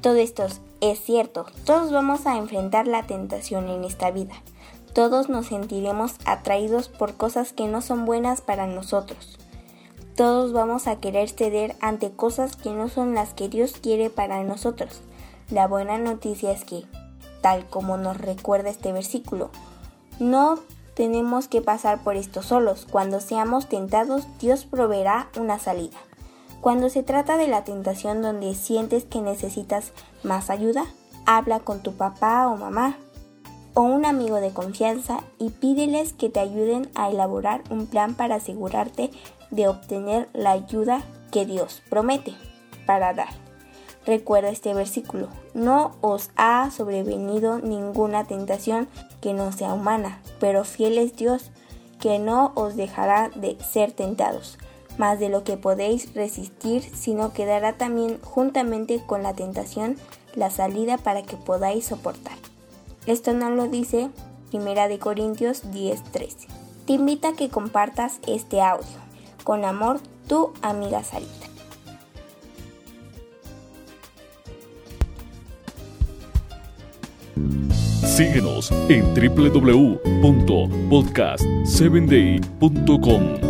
Todo esto es cierto, todos vamos a enfrentar la tentación en esta vida. Todos nos sentiremos atraídos por cosas que no son buenas para nosotros. Todos vamos a querer ceder ante cosas que no son las que Dios quiere para nosotros. La buena noticia es que, tal como nos recuerda este versículo, no tenemos que pasar por esto solos. Cuando seamos tentados, Dios proveerá una salida. Cuando se trata de la tentación donde sientes que necesitas más ayuda, habla con tu papá o mamá o un amigo de confianza y pídeles que te ayuden a elaborar un plan para asegurarte de obtener la ayuda que Dios promete para dar. Recuerda este versículo, no os ha sobrevenido ninguna tentación que no sea humana, pero fiel es Dios, que no os dejará de ser tentados más de lo que podéis resistir, sino que dará también juntamente con la tentación la salida para que podáis soportar. Esto no lo dice Primera de Corintios 10:13. Te invita a que compartas este audio. Con amor, tu amiga Sarita. Síguenos en www.podcast7day.com.